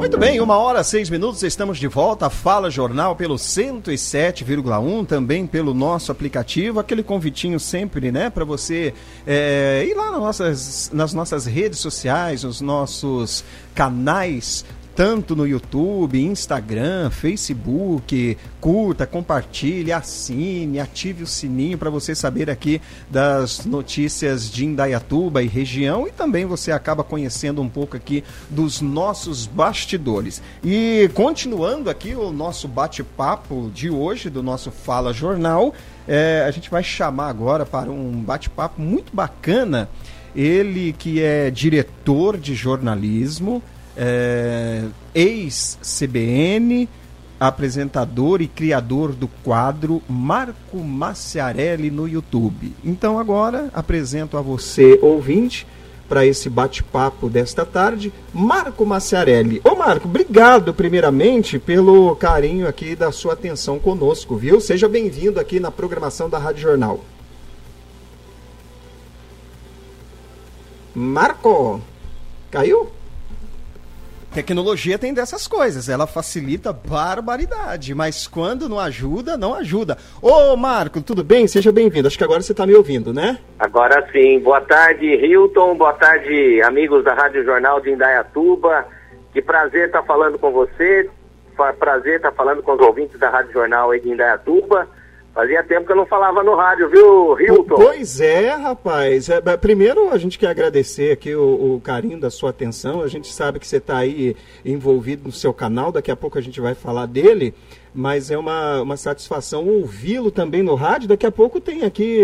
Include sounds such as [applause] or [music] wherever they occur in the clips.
Muito bem, uma hora, seis minutos, estamos de volta. Fala Jornal pelo 107,1, também pelo nosso aplicativo. Aquele convitinho sempre, né, para você é, ir lá nas nossas, nas nossas redes sociais, nos nossos canais tanto no YouTube, Instagram, Facebook. Curta, compartilhe, assine, ative o sininho para você saber aqui das notícias de Indaiatuba e região e também você acaba conhecendo um pouco aqui dos nossos bastidores. E continuando aqui o nosso bate-papo de hoje, do nosso Fala Jornal, é, a gente vai chamar agora para um bate-papo muito bacana. Ele que é diretor de jornalismo, é, ex-CBN, apresentador e criador do quadro Marco Maciarelli no YouTube. Então agora apresento a você, ouvinte, para esse bate-papo desta tarde, Marco Maciarelli. Ô Marco, obrigado primeiramente pelo carinho aqui da sua atenção conosco, viu? Seja bem-vindo aqui na programação da Rádio Jornal. Marco, caiu? Tecnologia tem dessas coisas, ela facilita barbaridade, mas quando não ajuda, não ajuda. Ô Marco, tudo bem? Seja bem-vindo. Acho que agora você está me ouvindo, né? Agora sim. Boa tarde, Hilton. Boa tarde, amigos da Rádio Jornal de Indaiatuba. Que prazer estar falando com você. Prazer estar falando com os ouvintes da Rádio Jornal de Indaiatuba. Fazia tempo que eu não falava no rádio, viu, Hilton? Pois é, rapaz. É, primeiro, a gente quer agradecer aqui o, o, carinho da sua atenção. A gente sabe que você está aí envolvido no seu canal. Daqui a pouco a gente vai falar dele mas é uma, uma satisfação ouvi-lo também no rádio. Daqui a pouco tem aqui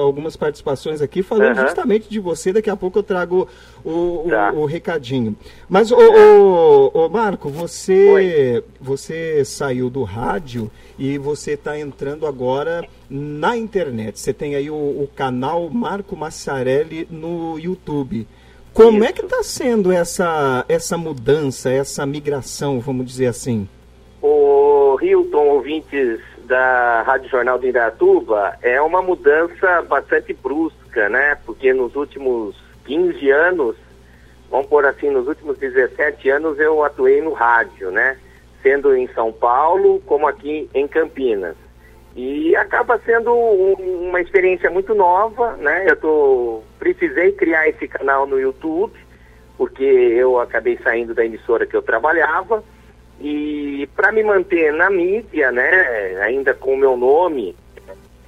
algumas participações aqui falando uhum. justamente de você. Daqui a pouco eu trago o, tá. o, o, recadinho. Mas, o, o, o Marco, você, você saiu do rádio e você está entrando agora na internet. Você tem aí o, o canal Marco Massarelli no YouTube. Como Isso. é que está sendo essa, essa mudança, essa migração, vamos dizer assim? O Hilton, ouvintes da Rádio Jornal de Indatuba, é uma mudança bastante brusca, né? Porque nos últimos 15 anos, vamos por assim, nos últimos 17 anos eu atuei no rádio, né? Sendo em São Paulo, como aqui em Campinas. E acaba sendo um, uma experiência muito nova, né? Eu tô, precisei criar esse canal no YouTube, porque eu acabei saindo da emissora que eu trabalhava e para me manter na mídia, né, ainda com o meu nome,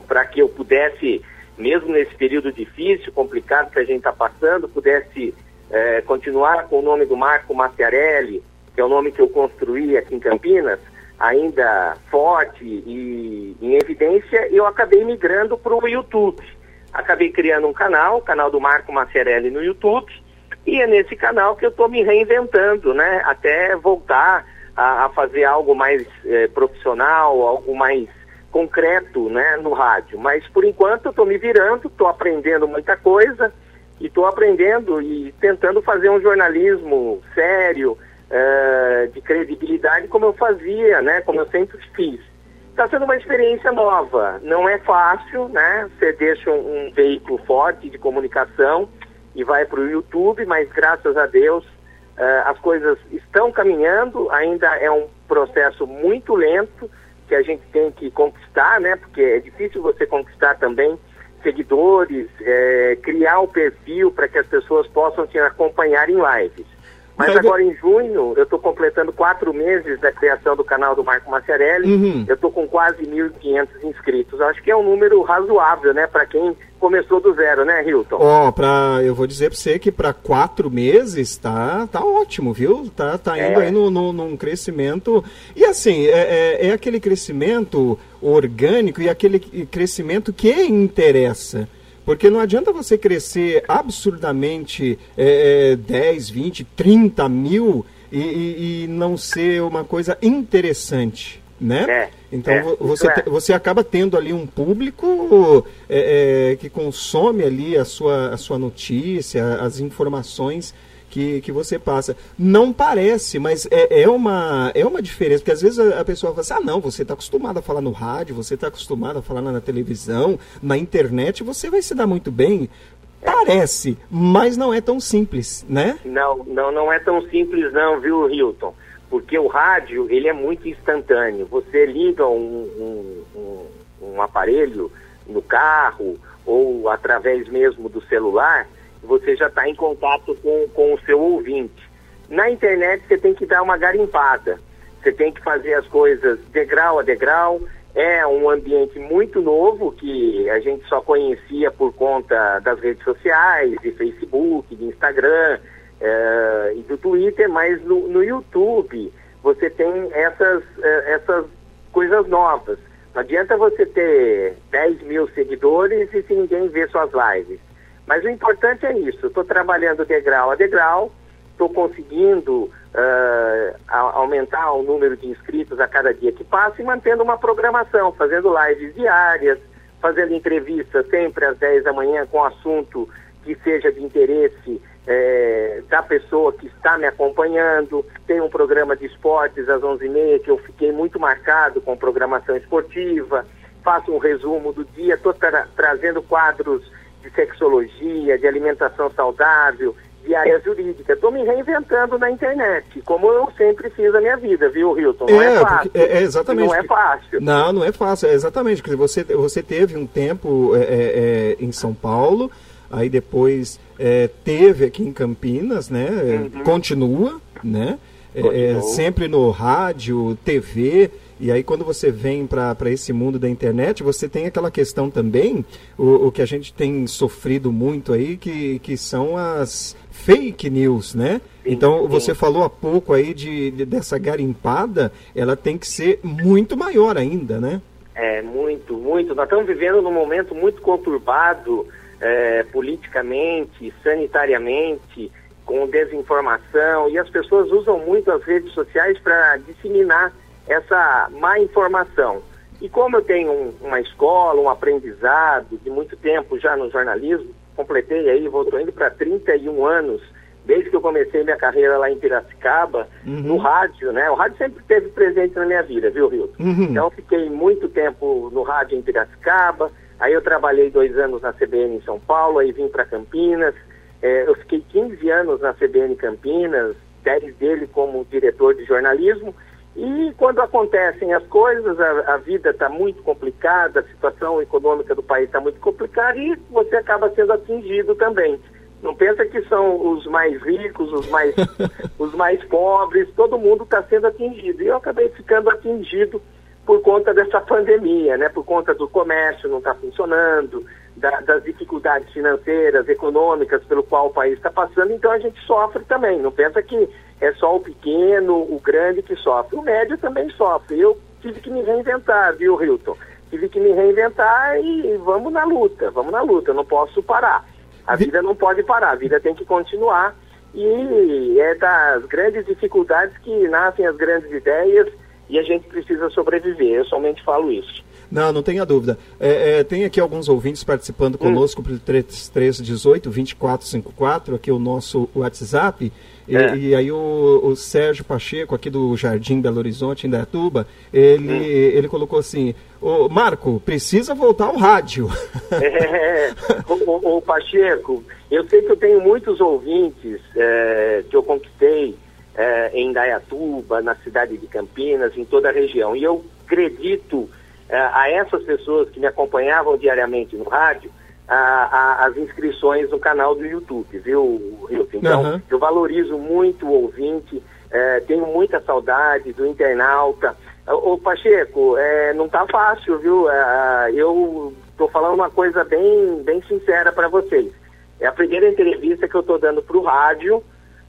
para que eu pudesse, mesmo nesse período difícil, complicado que a gente está passando, pudesse é, continuar com o nome do Marco Maciarelli, que é o nome que eu construí aqui em Campinas, ainda forte e em evidência, eu acabei migrando para o YouTube. Acabei criando um canal, o canal do Marco Maciarelli no YouTube, e é nesse canal que eu estou me reinventando, né? Até voltar a, a fazer algo mais é, profissional, algo mais concreto né, no rádio. Mas por enquanto eu estou me virando, estou aprendendo muita coisa e estou aprendendo e tentando fazer um jornalismo sério, é, de credibilidade, como eu fazia, né, como eu sempre fiz. Está sendo uma experiência nova, não é fácil, né? Você deixa um, um veículo forte de comunicação e vai para o YouTube, mas graças a Deus as coisas estão caminhando, ainda é um processo muito lento que a gente tem que conquistar, né? Porque é difícil você conquistar também seguidores, é, criar o perfil para que as pessoas possam te acompanhar em lives. Mas agora em junho, eu estou completando quatro meses da criação do canal do Marco Maciarelli. Uhum. Eu estou com quase 1.500 inscritos. Acho que é um número razoável, né? Para quem começou do zero, né, Hilton? Ó, oh, eu vou dizer para você que para quatro meses tá, tá ótimo, viu? Tá, tá indo é. aí no, no, num crescimento. E assim, é, é, é aquele crescimento orgânico e aquele crescimento que interessa. Porque não adianta você crescer absurdamente é, 10, 20, 30 mil e, e, e não ser uma coisa interessante né? É, então é, você, é. você acaba tendo ali um público é, é, que consome ali a sua, a sua notícia, as informações que, que você passa. Não parece, mas é, é, uma, é uma diferença, porque às vezes a, a pessoa fala assim, ah não, você está acostumado a falar no rádio, você está acostumado a falar na, na televisão, na internet, você vai se dar muito bem. Parece, mas não é tão simples, né? Não, não, não é tão simples não, viu, Hilton? Porque o rádio, ele é muito instantâneo. Você liga um, um, um, um aparelho no carro ou através mesmo do celular, você já está em contato com, com o seu ouvinte. Na internet você tem que dar uma garimpada. Você tem que fazer as coisas degrau a degrau. É um ambiente muito novo que a gente só conhecia por conta das redes sociais, de Facebook, de Instagram é, e do Twitter, mas no, no YouTube você tem essas, é, essas coisas novas. Não adianta você ter 10 mil seguidores e se ninguém vê suas lives. Mas o importante é isso. Estou trabalhando degrau a degrau, estou conseguindo uh, aumentar o número de inscritos a cada dia que passa e mantendo uma programação, fazendo lives diárias, fazendo entrevistas sempre às 10 da manhã com assunto que seja de interesse é, da pessoa que está me acompanhando. Tem um programa de esportes às 11h30 que eu fiquei muito marcado com programação esportiva. Faço um resumo do dia, estou tra trazendo quadros de sexologia, de alimentação saudável, de área jurídica. Estou me reinventando na internet, como eu sempre fiz na minha vida, viu, Hilton? Não é, é fácil. É, é, exatamente. Não é fácil. Não, não é fácil, é exatamente. Porque você, você teve um tempo é, é, é em São Paulo, aí depois é, teve aqui em Campinas, né? Uhum. Continua, né? É, sempre no rádio, TV. E aí, quando você vem para esse mundo da internet, você tem aquela questão também, o, o, que a gente tem sofrido muito aí, que, que são as fake news, né? Sim, então, sim. você falou há pouco aí de, de, dessa garimpada, ela tem que ser muito maior ainda, né? É, muito, muito. Nós estamos vivendo num momento muito conturbado é, politicamente, sanitariamente, com desinformação, e as pessoas usam muito as redes sociais para disseminar essa má informação. E como eu tenho um, uma escola, um aprendizado de muito tempo já no jornalismo, completei aí, vou indo para 31 anos, desde que eu comecei minha carreira lá em Piracicaba, uhum. no rádio, né? O rádio sempre esteve presente na minha vida, viu, Rio? Uhum. Então, fiquei muito tempo no rádio em Piracicaba, aí eu trabalhei dois anos na CBN em São Paulo, aí vim para Campinas, é, eu fiquei 15 anos na CBN Campinas, 10 dele como diretor de jornalismo, e quando acontecem as coisas, a, a vida está muito complicada, a situação econômica do país está muito complicada e você acaba sendo atingido também. Não pensa que são os mais ricos, os mais, [laughs] os mais pobres, todo mundo está sendo atingido. E eu acabei ficando atingido por conta dessa pandemia, né? por conta do comércio não estar tá funcionando, da, das dificuldades financeiras, econômicas pelo qual o país está passando, então a gente sofre também. Não pensa que é só o pequeno, o grande que sofre. O médio também sofre. Eu tive que me reinventar, viu, Hilton? Tive que me reinventar e vamos na luta, vamos na luta, eu não posso parar. A vida não pode parar, a vida tem que continuar. E é das grandes dificuldades que nascem as grandes ideias e a gente precisa sobreviver. Eu somente falo isso. Não, não tenha dúvida. É, é, tem aqui alguns ouvintes participando conosco hum. pelo 3318 2454, aqui o nosso WhatsApp. E, é. e, aí o, o, Sérgio Pacheco, aqui do Jardim Belo Horizonte, em Dayatuba, ele, hum. ele colocou assim, ô Marco, precisa voltar ao rádio. [laughs] É, o, o, Pacheco, eu sei que eu tenho muitos ouvintes é, que eu conquistei é, em Dayatuba, na cidade de Campinas, em toda a região. E eu acredito é, a essas pessoas que me acompanhavam diariamente no rádio, a, a, as inscrições no canal do YouTube, viu, Hilton? Então, uhum. eu valorizo muito o ouvinte, é, tenho muita saudade do internauta. Ô, Pacheco, é, não tá fácil, viu? É, eu tô falando uma coisa bem, bem sincera para vocês. É a primeira entrevista que eu tô dando pro rádio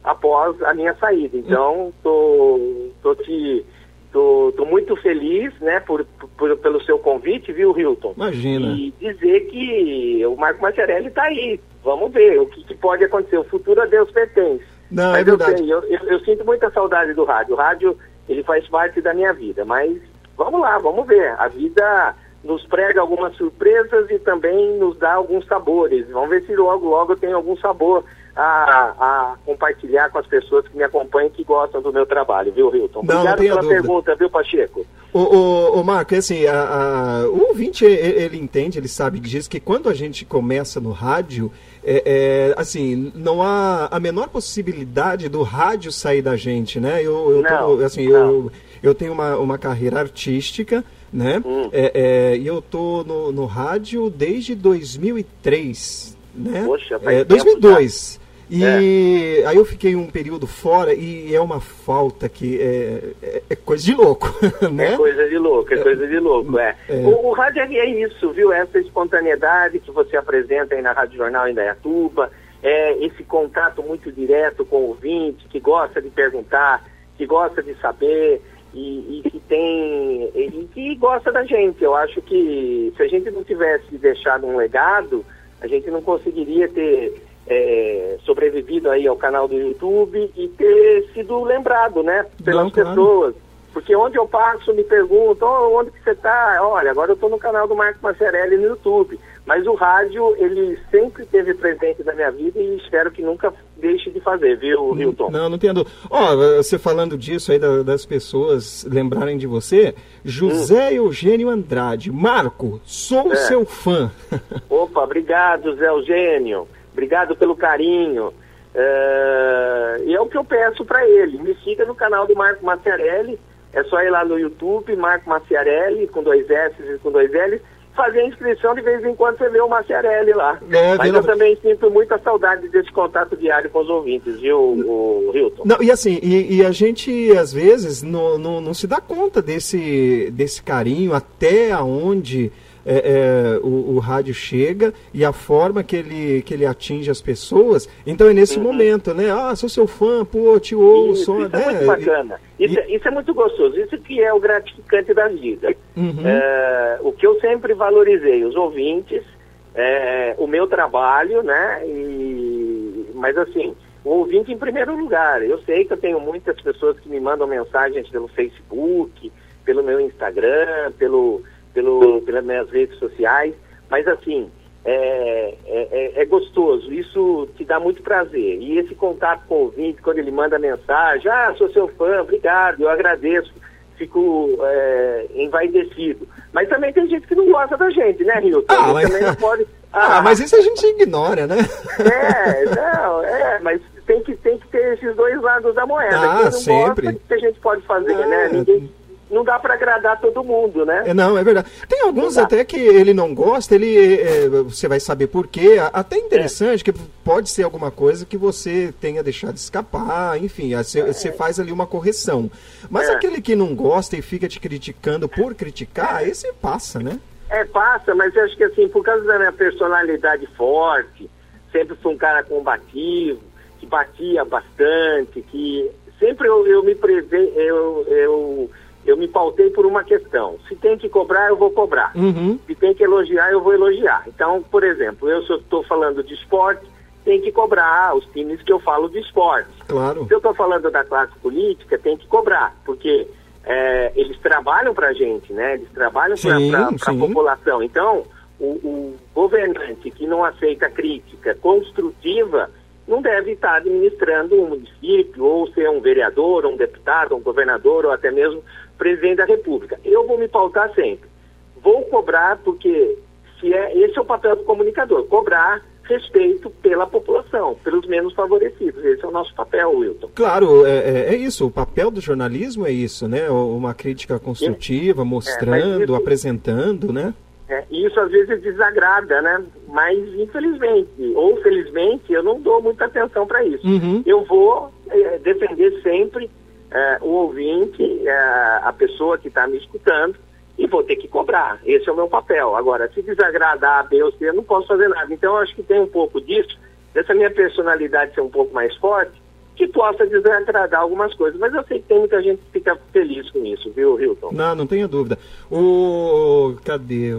após a minha saída. Então, tô, tô te Tô, tô, muito feliz, né, por, por, pelo seu convite, viu, Hilton? Imagina. E dizer que o Marco Macharelli está aí. Vamos ver o que, que, pode acontecer. O futuro a Deus pertence. Não, mas é verdade. Eu, eu, eu, sinto muita saudade do rádio. O rádio, ele faz parte da minha vida. Mas vamos lá, vamos ver. A vida nos prega algumas surpresas e também nos dá alguns sabores. Vamos ver se logo, logo tem algum sabor a, a, compartilhar com as pessoas que me acompanham e que gostam do meu trabalho, viu, Hilton? Obrigado pela dúvida. pergunta, viu, Pacheco? O, o, o Marco, é assim, a, a, o ouvinte, ele, ele, entende, ele sabe disso, que quando a gente começa no rádio, é, é, assim, não há a menor possibilidade do rádio sair da gente, né? Eu, eu, não, tô, assim, não. eu, eu tenho uma, uma carreira artística, né? Hum. É, é, e eu tô no, no rádio desde 2003, né? Poxa, é, 2002. E é. aí eu fiquei um período fora e é uma falta que é, é, é coisa de louco, [laughs] né? É coisa de louco, é coisa de louco, é. é. O, o, rádio é isso, viu? Essa espontaneidade que você apresenta aí na Rádio Jornal em Dayatuba, é esse contato muito direto com o ouvinte, que gosta de perguntar, que gosta de saber e, e que tem... e que gosta da gente. Eu acho que se a gente não tivesse deixado um legado, a gente não conseguiria ter é, sobrevivido aí ao canal do YouTube e ter sido lembrado, né, pelas Não, pessoas. Claro. Porque onde eu passo me perguntam, oh, onde que você está? Olha, agora eu estou no canal do Marco Macerelli no YouTube. Mas o rádio, ele sempre esteve presente na minha vida e espero que nunca deixe de fazer, viu, Hilton? Não, não entendo. Ó, oh, você falando disso aí da, das pessoas lembrarem de você, José hum. Eugênio Andrade. Marco, sou é. seu fã. [laughs] Opa, obrigado, Zé Eugênio. Obrigado pelo carinho. Uh, e é o que eu peço para ele. Me siga no canal do Marco Maciarelli. É só ir lá no YouTube, Marco Maciarelli, com dois S e com dois L, fazer a inscrição de vez em quando você vê o Maciarelli lá. É, Mas eu também sinto muita saudade desse contato diário com os ouvintes, viu, o, Hilton? Não, e assim, e, e, a gente às vezes não, não, não se dá conta desse, desse carinho, até aonde é, é, o, o, rádio chega e a forma que ele, que ele atinge as pessoas. Então é nesse uhum. momento, né? Ah, sou seu fã, pô, te ouço. Isso, isso né? é muito bacana. Isso, e... É, isso, é muito gostoso. Isso que é o gratificante da vida. Uhum. É, o que eu sempre valorizei, os ouvintes, é, o meu trabalho, né? E, mas assim, o ouvinte em primeiro lugar. Eu sei que eu tenho muitas pessoas que me mandam mensagens pelo Facebook, pelo meu Instagram, pelo pelo, pelas minhas redes sociais, mas assim, é, é, é, é, gostoso, isso te dá muito prazer. E esse contato com o ouvinte, quando ele manda mensagem, ah, sou seu fã, obrigado, eu agradeço, fico é, envaidecido. Mas também tem gente que não gosta da gente, né, Rio? Ah, mas... Também não [laughs] pode... Ah, ah, mas isso a gente ignora, né? É, não, é, mas tem que, tem que ter esses dois lados da moeda. Ah, Quem não sempre. gosta, que a gente pode fazer, é, né? Ninguém não dá para agradar todo mundo, né? É, não, é verdade. Tem alguns até que ele não gosta, ele é, você vai saber por quê. Até interessante é. que pode ser alguma coisa que você tenha deixado escapar, enfim, você, é. você faz ali uma correção. Mas é. aquele que não gosta e fica te criticando por criticar, é. esse passa, né? É, passa, mas eu acho que assim, por causa da minha personalidade forte, sempre fui um cara combativo, que batia bastante, que sempre eu, eu me preve, eu, eu eu me pautei por uma questão. Se tem que cobrar, eu vou cobrar. Uhum. Se tem que elogiar, eu vou elogiar. Então, por exemplo, eu estou falando de esporte, tem que cobrar os times que eu falo de esporte. Claro. Se eu estou falando da classe política, tem que cobrar, porque é, eles trabalham para a gente, né? Eles trabalham para a população. Então, o, o governante que não aceita crítica construtiva não deve estar administrando um município, ou ser um vereador, um deputado, um governador, ou até mesmo presidente da República. Eu vou me pautar sempre. Vou cobrar, porque se é, esse é o papel do comunicador, cobrar respeito pela população, pelos menos favorecidos. Esse é o nosso papel, Wilton. Claro, é, é, é isso. O papel do jornalismo é isso, né? Uma crítica construtiva, é, mostrando, isso, apresentando, né? É, isso às vezes desagrada, né? Mas infelizmente, ou felizmente, eu não dou muita atenção para isso. Uhum. Eu vou é, defender sempre é, o ouvinte, é, a pessoa que está me escutando, e vou ter que cobrar. Esse é o meu papel. Agora, se desagradar A, B ou C, eu não posso fazer nada. Então, eu acho que tem um pouco disso, dessa minha personalidade ser um pouco mais forte, que possa desagradar algumas coisas. Mas eu sei que tem muita gente que fica feliz com isso, viu, Hilton? Não, não tenha dúvida. O. Cadê?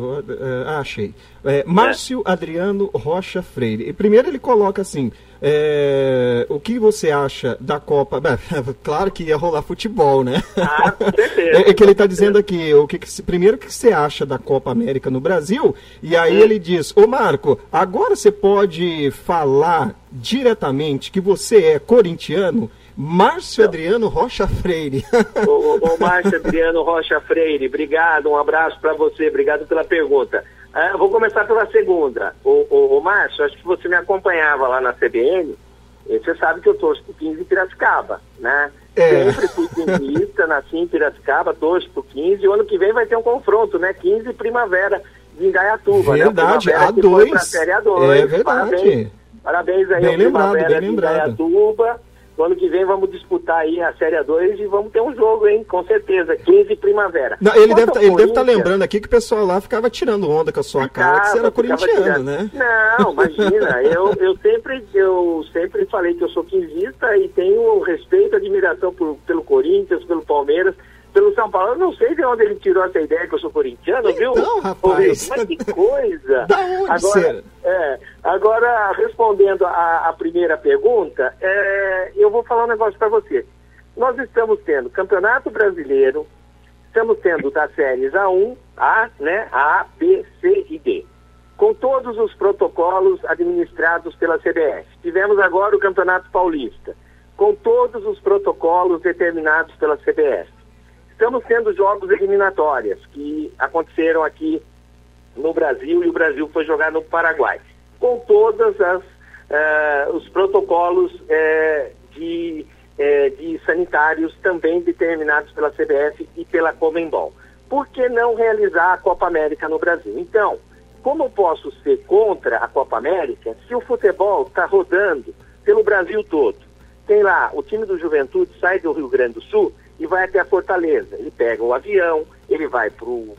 Ah, achei. É, Márcio é. Adriano Rocha Freire. E primeiro ele coloca assim. É, o que você acha da Copa? Bem, [laughs] claro que ia rolar futebol, né? Ah, com certeza. [laughs] É, é que ele está dizendo aqui, o que, que primeiro o que você acha da Copa América no Brasil? E aí hum. ele diz, ô Marco, agora você pode falar diretamente que você é corintiano? Márcio Adriano Rocha Freire. [laughs] ô, ô, Márcio Adriano Rocha Freire, obrigado, um abraço para você, obrigado pela pergunta. Ah, vou começar pela segunda. O, o, o Márcio, acho que você me acompanhava lá na CBN, você sabe que eu torço pro 15 em Piracicaba, né? É. Sempre fui quinzista, nasci em Piracicaba, torço pro 15, e o ano que vem vai ter um confronto, né? 15 Primavera de Indaiatuba, verdade, né? A2. Primavera a Série A2. É verdade. Parabéns, parabéns aí bem ao lembrado, Primavera bem de lembrado. No ano que vem vamos disputar aí a Série 2 e vamos ter um jogo, hein? Com certeza, 15 primavera. Não, ele deve tá, estar tá lembrando aqui que o pessoal lá ficava tirando onda com a sua ficava, cara, que você era corintiano, né? Não, imagina, [laughs] eu, eu, sempre, eu sempre falei que eu sou quinzista e tenho respeito e admiração por, pelo Corinthians, pelo Palmeiras, pelo São Paulo. Eu não sei de onde ele tirou essa ideia que eu sou corintiano, então, viu? rapaz. Mas que coisa! [laughs] da onde agora, é, agora, respondendo a, a primeira pergunta, é, eu vou falar um negócio para você. Nós estamos tendo Campeonato Brasileiro, estamos tendo das séries A1, A, né, A, B, C e D, com todos os protocolos administrados pela CBF. Tivemos agora o Campeonato Paulista, com todos os protocolos determinados pela CBF estamos tendo jogos eliminatórias que aconteceram aqui no Brasil e o Brasil foi jogar no Paraguai, com todas as uh, os protocolos uh, de, uh, de sanitários também determinados pela CBF e pela Comembol. Por que não realizar a Copa América no Brasil? Então, como eu posso ser contra a Copa América se o futebol está rodando pelo Brasil todo? Tem lá, o time do Juventude sai do Rio Grande do Sul e vai até a Fortaleza. Ele pega o avião, ele vai para o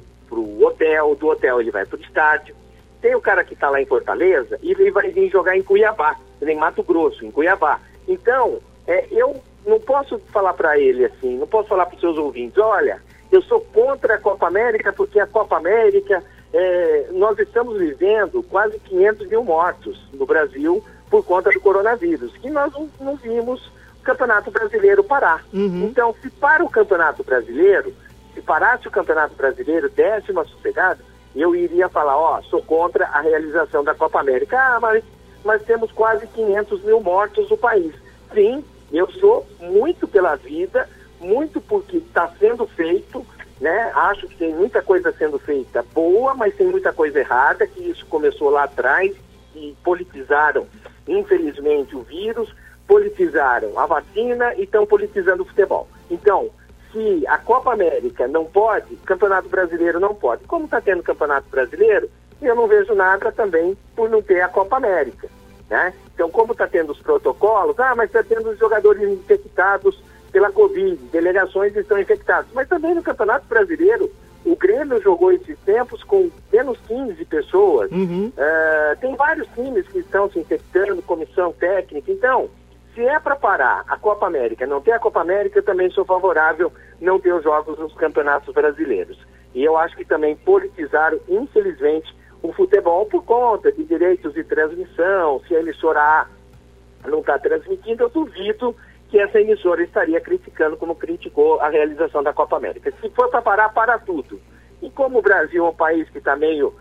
hotel, do hotel ele vai para o estádio. Tem o cara que está lá em Fortaleza e ele vai vir jogar em Cuiabá, em Mato Grosso, em Cuiabá. Então, é, eu não posso falar para ele assim, não posso falar para os seus ouvintes, olha, eu sou contra a Copa América porque a Copa América, é, nós estamos vivendo quase 500 mil mortos no Brasil por conta do coronavírus, que nós não, não vimos Campeonato Brasileiro parar. Uhum. Então, se para o Campeonato Brasileiro, se parasse o Campeonato Brasileiro, desse uma sossegada, eu iria falar, ó, sou contra a realização da Copa América. Ah, mas, mas temos quase 500 mil mortos no país. Sim, eu sou muito pela vida, muito porque está sendo feito, né? Acho que tem muita coisa sendo feita boa, mas tem muita coisa errada, que isso começou lá atrás e politizaram, infelizmente, o vírus politizaram a vacina e estão politizando o futebol. Então, se a Copa América não pode, o Campeonato Brasileiro não pode. Como está tendo Campeonato Brasileiro, eu não vejo nada também por não ter a Copa América. Né? Então, como está tendo os protocolos, ah, mas está tendo os jogadores infectados pela Covid, delegações estão infectadas. Mas também no Campeonato Brasileiro, o Grêmio jogou esses tempos com menos 15 pessoas. Uhum. Uh, tem vários times que estão se infectando, comissão técnica. Então, se é para parar a Copa América, não ter a Copa América, eu também sou favorável não ter os jogos nos campeonatos brasileiros. E eu acho que também politizaram, infelizmente, o futebol por conta de direitos de transmissão. Se a emissora A não está transmitindo, eu duvido que essa emissora estaria criticando como criticou a realização da Copa América. Se for para parar, para tudo. E como o Brasil é um país que está meio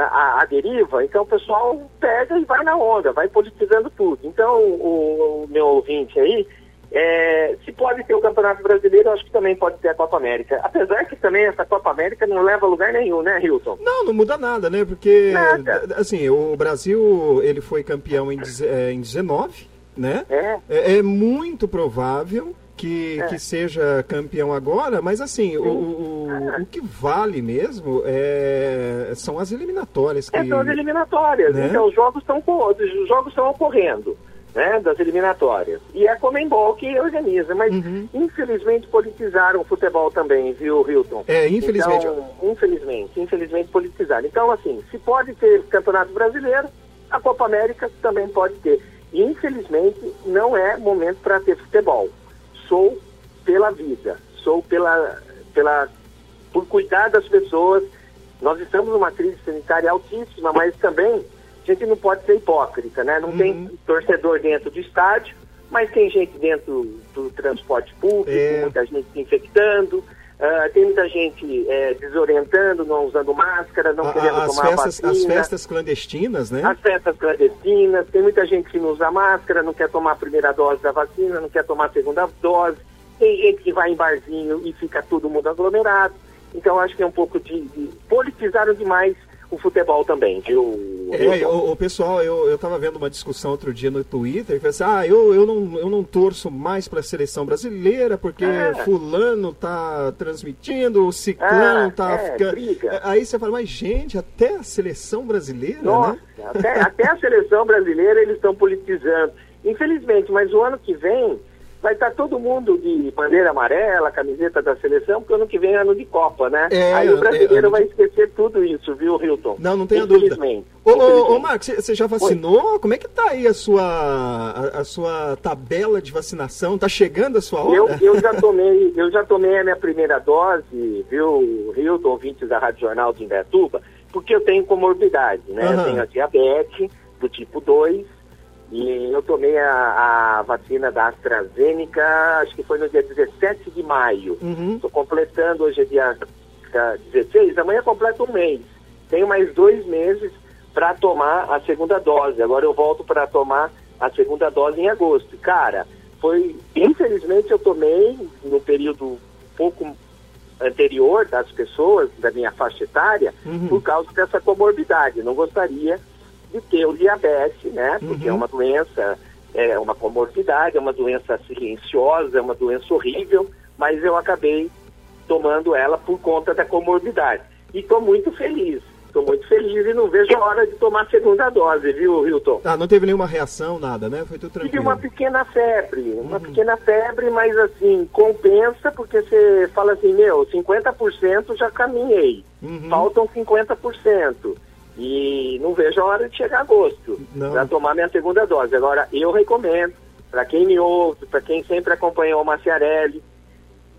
a, a, deriva, então o pessoal pega e vai na onda, vai politizando tudo. Então, o, o meu ouvinte aí, é, se pode ter o Campeonato Brasileiro, acho que também pode ter a Copa América. Apesar que também essa Copa América não leva a lugar nenhum, né, Hilton? Não, não muda nada, né? Porque, nada. assim, o Brasil, ele foi campeão em, é, em 19, né? É. é. É muito provável que, é. que seja campeão agora, mas assim, o, o, o, que vale mesmo é, são as eliminatórias. Que, é, são as eliminatórias. Né? Então, os jogos estão os jogos estão ocorrendo. Né, das eliminatórias. E é a Comembol que organiza, mas uhum. infelizmente politizaram o futebol também, viu, Hilton? É, infelizmente. Então, infelizmente, infelizmente politizaram. Então, assim, se pode ter Campeonato Brasileiro, a Copa América também pode ter. E, infelizmente, não é momento para ter futebol sou pela vida, sou pela, pela, por cuidar das pessoas. Nós estamos numa crise sanitária altíssima, mas também a gente não pode ser hipócrita, né? Não uhum. tem torcedor dentro do estádio, mas tem gente dentro do transporte público, é. muita gente se infectando. Uh, tem muita gente é, desorientando, não usando máscara, não a, querendo as tomar festas, vacina. As festas clandestinas, né? As festas clandestinas. Tem muita gente que não usa máscara, não quer tomar a primeira dose da vacina, não quer tomar a segunda dose. Tem gente que vai em barzinho e fica todo mundo aglomerado. Então, acho que é um pouco de, de politizaram demais o futebol também, viu? É, o, o, pessoal, eu, eu tava vendo uma discussão outro dia no Twitter, que assim, ah, eu, eu, não, eu não torço mais para a seleção brasileira porque é. fulano tá transmitindo, o ciclano ah, tá é, ficando... Briga. Aí você fala, mas gente, até a seleção brasileira, né? Nossa, né? Até, até a seleção brasileira eles estão politizando. Infelizmente, mas o ano que vem vai estar tá todo mundo de bandeira amarela, camiseta da seleção, porque ano que vem é ano de Copa, né? É, Aí o brasileiro é, vai esquecer tudo isso, viu, Hilton? Não, não tenha dúvida. Ô, ô, ô Marcos, você já vacinou? Oi. Como é que tá aí a sua, a, a, sua tabela de vacinação? Tá chegando a sua hora? Eu, eu, já tomei, eu já tomei a minha primeira dose, viu, Hilton, ouvintes da Rádio Jornal de Indaiatuba, porque eu tenho comorbidade, né? Uhum. Eu tenho a diabetes do tipo 2, e eu tomei a, a, vacina da AstraZeneca, acho que foi no dia 17 de maio. Estou uhum. completando, hoje é dia 16, amanhã completo um mês. Tenho mais dois meses para tomar a segunda dose. Agora eu volto para tomar a segunda dose em agosto. Cara, foi. Infelizmente eu tomei no período pouco anterior das pessoas, da minha faixa etária, uhum. por causa dessa comorbidade. Não gostaria de ter o diabetes, né? Porque é uhum. é uma doença, é uma comorbidade, é uma doença silenciosa, é uma doença horrível, mas eu acabei tomando ela por conta da comorbidade. E estou muito feliz. Estou muito feliz e não vejo a hora de tomar a segunda dose, viu, Hilton? Ah, não teve nenhuma reação, nada, né? Foi tudo tranquilo. Tive uma pequena febre, uma uhum. pequena febre, mas assim, compensa porque você fala assim, meu, 50% já caminhei, uhum. faltam 50%. E não vejo a hora de chegar agosto para tomar minha segunda dose. Agora, eu recomendo, para quem me ouve, para quem sempre acompanhou o Maciarelli,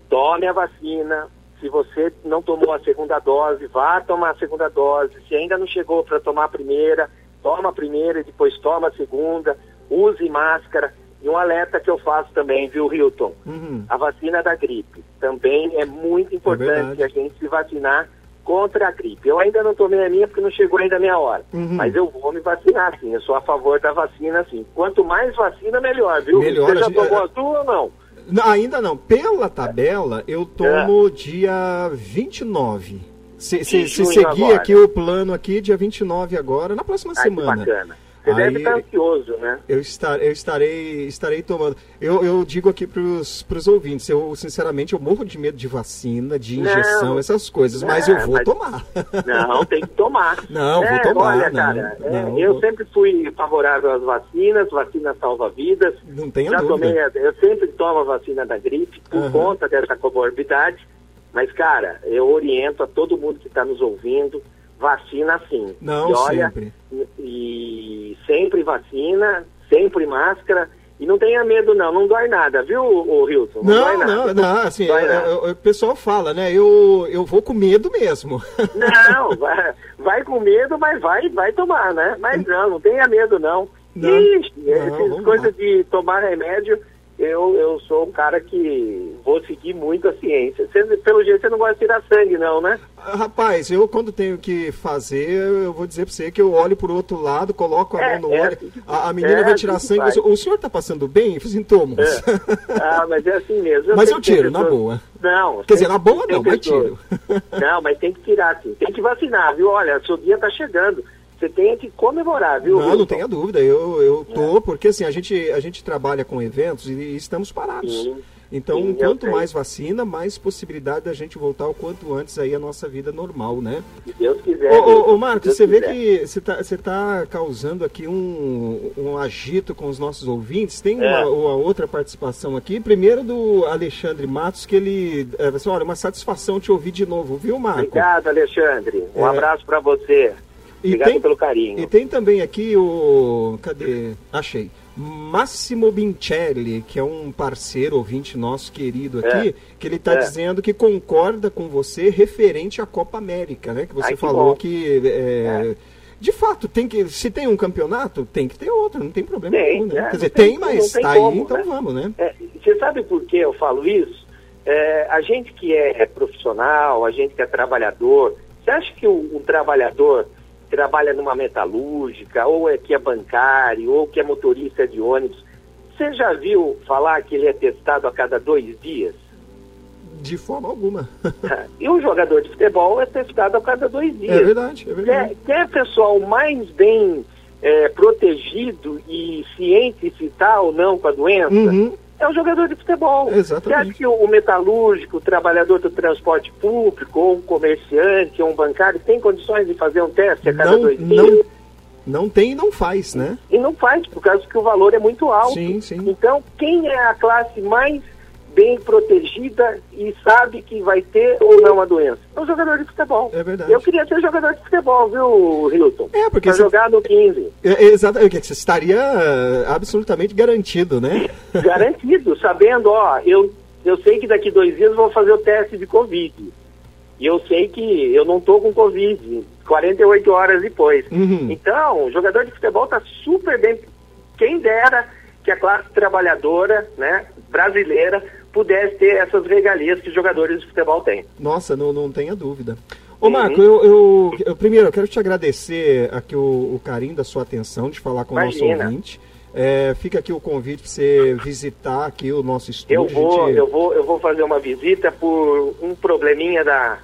tome a vacina. Se você não tomou a segunda dose, vá tomar a segunda dose. Se ainda não chegou para tomar a primeira, toma a primeira e depois toma a segunda. Use máscara. E um alerta que eu faço também, viu, Hilton? Uhum. A vacina da gripe. Também é muito é importante é a gente se vacinar contra a gripe. Eu ainda não tomei a minha porque não chegou ainda a minha hora. Uhum. Mas eu vou me vacinar, sim. Eu sou a favor da vacina, sim. Quanto mais vacina, melhor, viu? Melhor, Você já tomou a sua ou não? não? Ainda não. Pela tabela, eu tomo é. dia 29. Se, se, se seguir agora. aqui o plano aqui, dia 29 agora, na próxima Ai, semana. Que bacana. Você Aí, deve estar ansioso, né? Eu, estar, eu estarei, estarei tomando. Eu, eu digo aqui para os ouvintes, eu sinceramente eu morro de medo de vacina, de injeção, não, essas coisas, não, mas eu vou mas, tomar. Não, tem que tomar. [laughs] não, é, vou tomar. Olha, cara, é, eu vou... sempre fui favorável às vacinas, vacina salva vidas. Não tenho Já dúvida. Tomei, eu sempre tomo a vacina da gripe por uhum. conta dessa comorbidade. Mas, cara, eu oriento a todo mundo que está nos ouvindo, vacina sim. Não, e olha, sempre. E sempre vacina, sempre máscara. E não tenha medo não, não dói nada, viu, o Hilton? Não, não, não, não, assim, é, o pessoal fala, né, eu, eu vou com medo mesmo. [laughs] Não, vai, vai com medo, mas vai, vai tomar, né? Mas não, não tenha medo não. não Ixi, não, essas coisas de tomar remédio, eu, eu sou um cara que vou seguir muito a ciência. Você, pelo jeito você não gosta de tirar sangue, não, né? Rapaz, eu quando tenho que fazer, eu vou dizer pra você que eu olho pro outro lado, coloco a é, mão no é olho, assim a, a, menina é vai tirar assim sangue. O senhor tá passando bem? Sintomas. É. Ah, mas é assim mesmo. Eu mas eu tiro, na boa. Não. Quer dizer, na boa não, mas tiro. Não, mas tem que tirar, sim. Tem que vacinar, viu? Olha, seu dia tá chegando você tem que comemorar, viu? Não, não tenha dúvida. Eu, eu tô, é. porque assim, a gente, a gente trabalha com eventos e, estamos parados. Sim. Então, Sim, quanto mais vacina, mais possibilidade da gente voltar o quanto antes aí a nossa vida normal, né? Se Deus quiser. Ô, ô, ô Marcos, você quiser. vê que você está você tá causando aqui um, um agito com os nossos ouvintes. Tem é. uma, uma, outra participação aqui. Primeiro do Alexandre Matos, que ele... É, assim, olha, uma satisfação te ouvir de novo, viu, Marcos? Obrigado, Alexandre. Um é. abraço para você. Obrigado tem, pelo carinho. E tem também aqui o. Cadê? Achei. Massimo Bincelli, que é um parceiro ouvinte nosso querido aqui, é. que ele está é. dizendo que concorda com você referente à Copa América, né? Que você Ai, que falou bom. que. É, é. de fato, tem que, se tem um campeonato, tem que ter outro, não tem problema tem, nenhum, né? É, Quer dizer, tem, tem mas está aí, então né? vamos, né? É, você sabe por que eu falo isso? É, a gente que é, é, profissional, a gente que é trabalhador, você acha que o, trabalhador trabalha numa metalúrgica, ou é que é bancário, ou que é motorista de ônibus, você já viu falar que ele é testado a cada dois dias? De forma alguma. [laughs] e o jogador de futebol é testado a cada dois dias. É verdade, é verdade. Quer, quer pessoal mais bem é, protegido e ciente se está ou não com a doença? Uhum é o jogador de futebol. Exatamente. Você acha que o metalúrgico, o trabalhador do transporte público, ou um comerciante, ou um bancário, tem condições de fazer um teste a cada não, dois dias? Não, não tem e não faz, né? E não faz, por causa que o valor é muito alto. Sim, sim. Então, quem é a classe mais bem protegida e sabe que vai ter ou não a doença. É um jogador de futebol. É verdade. Eu queria ser jogador de futebol, viu, Hilton? É, porque. Pra você... jogar no 15. É, exatamente. Você estaria eh, absolutamente garantido, né? [laughs] Garantido, sabendo, ó, eu, eu sei que daqui dois dias eu vou fazer o teste de Covid. E eu sei que eu não tô com Covid 48 horas depois. Uhum. Então, o jogador de futebol está super bem. Quem dera que a classe trabalhadora, né, brasileira, pudesse ter essas regalias que os jogadores de futebol têm. Nossa, não, não tenha dúvida. Ô Marco, eu, eu, eu, primeiro eu quero te agradecer aqui o, o carinho da sua atenção de falar com Imagina. o nosso ouvinte. É, fica aqui o convite para você visitar aqui o nosso estúdio. Eu vou, gente... eu vou, eu vou fazer uma visita por um probleminha da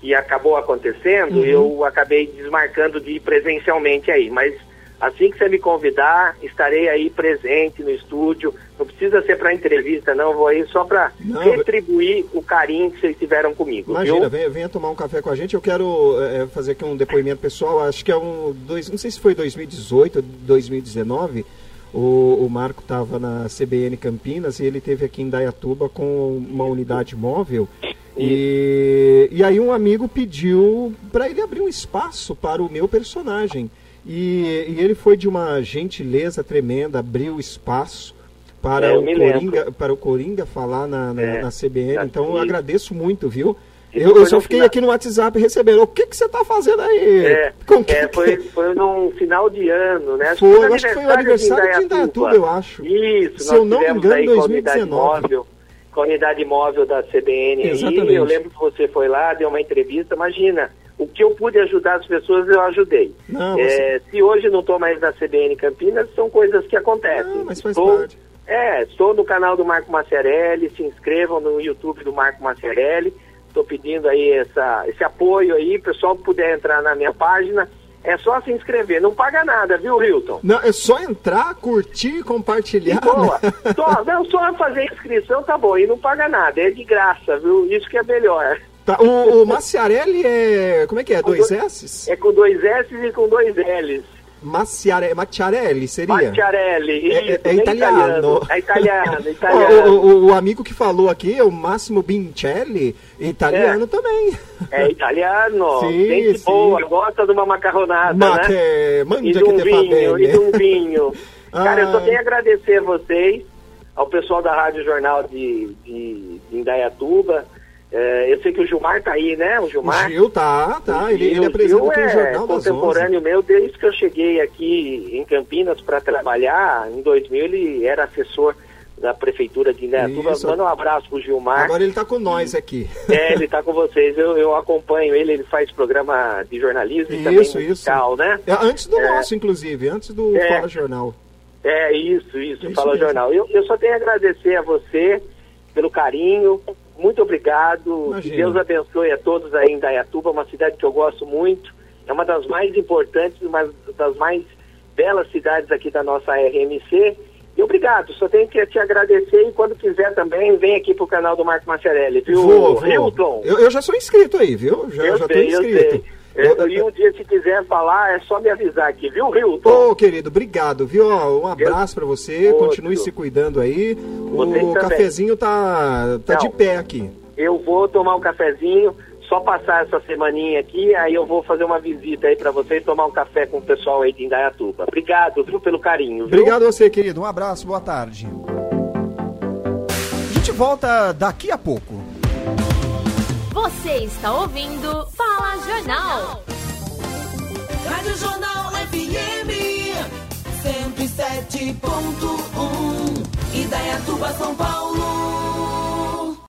que acabou acontecendo. Uhum. Eu acabei desmarcando de ir presencialmente aí, mas Assim que você me convidar, estarei aí presente no estúdio. Não precisa ser para entrevista, não. Vou aí só para retribuir o carinho que vocês tiveram comigo. Imagina, venha, venha, tomar um café com a gente. Eu quero é, fazer aqui um depoimento pessoal. Acho que é um. Dois, não sei se foi 2018 ou 2019. O, o Marco estava na CBN Campinas e ele teve aqui em Dayatuba com uma unidade móvel. E, e aí um amigo pediu para ele abrir um espaço para o meu personagem. E, e, ele foi de uma gentileza tremenda, abriu espaço para, é, o, Coringa, para o Coringa falar na, na, é, na CBN. Então eu agradeço muito, viu? Eu, eu, só fiquei final... aqui no WhatsApp recebendo. O que, que você está fazendo aí? É, que... é, foi, foi num final de ano, né? Foi, foi acho que foi o aniversário de Indaiatuba, eu acho. Isso, Se eu não me engano, 2019. Com a unidade móvel da CBN. Exatamente. eu lembro que você foi lá, deu uma entrevista. Imagina, o que eu pude ajudar as pessoas, eu ajudei. Não, é, se hoje não estou mais na CBN Campinas, são coisas que acontecem. Não, mas faz estou, parte. É, estou no canal do Marco Maciarelli, se inscrevam no YouTube do Marco Maciarelli. Estou pedindo aí essa, esse apoio aí, pessoal que puder entrar na minha página. É só se inscrever, não paga nada, viu, Hilton? Não, é só entrar, curtir, compartilhar. Boa. Né? Só, não, só fazer inscrição tá bom, e não paga nada, é de graça, viu? Isso que é melhor. Tá, o, o Maciarelli é. Como é que é? Dois, dois S? É com dois S e com dois L's. Maciare, Macciarelli seria? Macciarelli, é, isso, é, é italiano. É italiano, [laughs] italiano. o, o, o, amigo que falou aqui, o Massimo Bincelli, italiano é. também. É italiano, [laughs] sim, gente sim. boa, gosta de uma macarronada, Ma né? Que, e de um vinho, e de um vinho. [laughs] Cara, eu só tenho a agradecer a vocês, ao pessoal da Rádio Jornal de, de, de Indaiatuba, é, eu sei que o Gilmar tá aí, né? O Gilmar. O Gil tá, tá. Ele, ele apresenta Gil é Jornal contemporâneo meu desde que eu cheguei aqui em Campinas para trabalhar. Em 2000 ele era assessor da prefeitura de Indaiatuba. Manda um abraço pro Gilmar. Agora ele tá com nós aqui. É, ele tá com vocês. Eu, eu acompanho ele, ele faz programa de jornalismo e também musical, isso. né? É, antes do é, nosso, inclusive, antes do é, Fala Jornal. É, isso, isso, isso Fala mesmo. Jornal. Eu, eu só tenho a agradecer a você pelo carinho, muito obrigado. Imagina. Que Deus abençoe a todos aí em Dayatuba, uma cidade que eu gosto muito. É uma das mais importantes, uma das mais belas cidades aqui da nossa RMC. E obrigado, só tenho que te agradecer e quando quiser também, vem aqui pro canal do Marco Macerelli, viu, vou, vou. Hilton? Eu, eu, já sou inscrito aí, viu? Já, eu já sei, tô inscrito. Eu, e um dia, se quiser falar, é só me avisar aqui, viu, Hilton? Ô, oh, querido, obrigado, viu? Um abraço para você, Outro. continue se cuidando aí. Você o também. cafezinho tá, tá Não, de pé aqui. Eu vou tomar um cafezinho, só passar essa semaninha aqui, aí eu vou fazer uma visita aí para você e tomar um café com o pessoal aí de Indaiatuba. Obrigado, viu, pelo carinho. Viu? Obrigado a você, querido. Um abraço, boa tarde. A gente volta daqui a pouco. Você está ouvindo Fala Jornal. Rádio Jornal FM 107.1 Idaiatuba, São Paulo.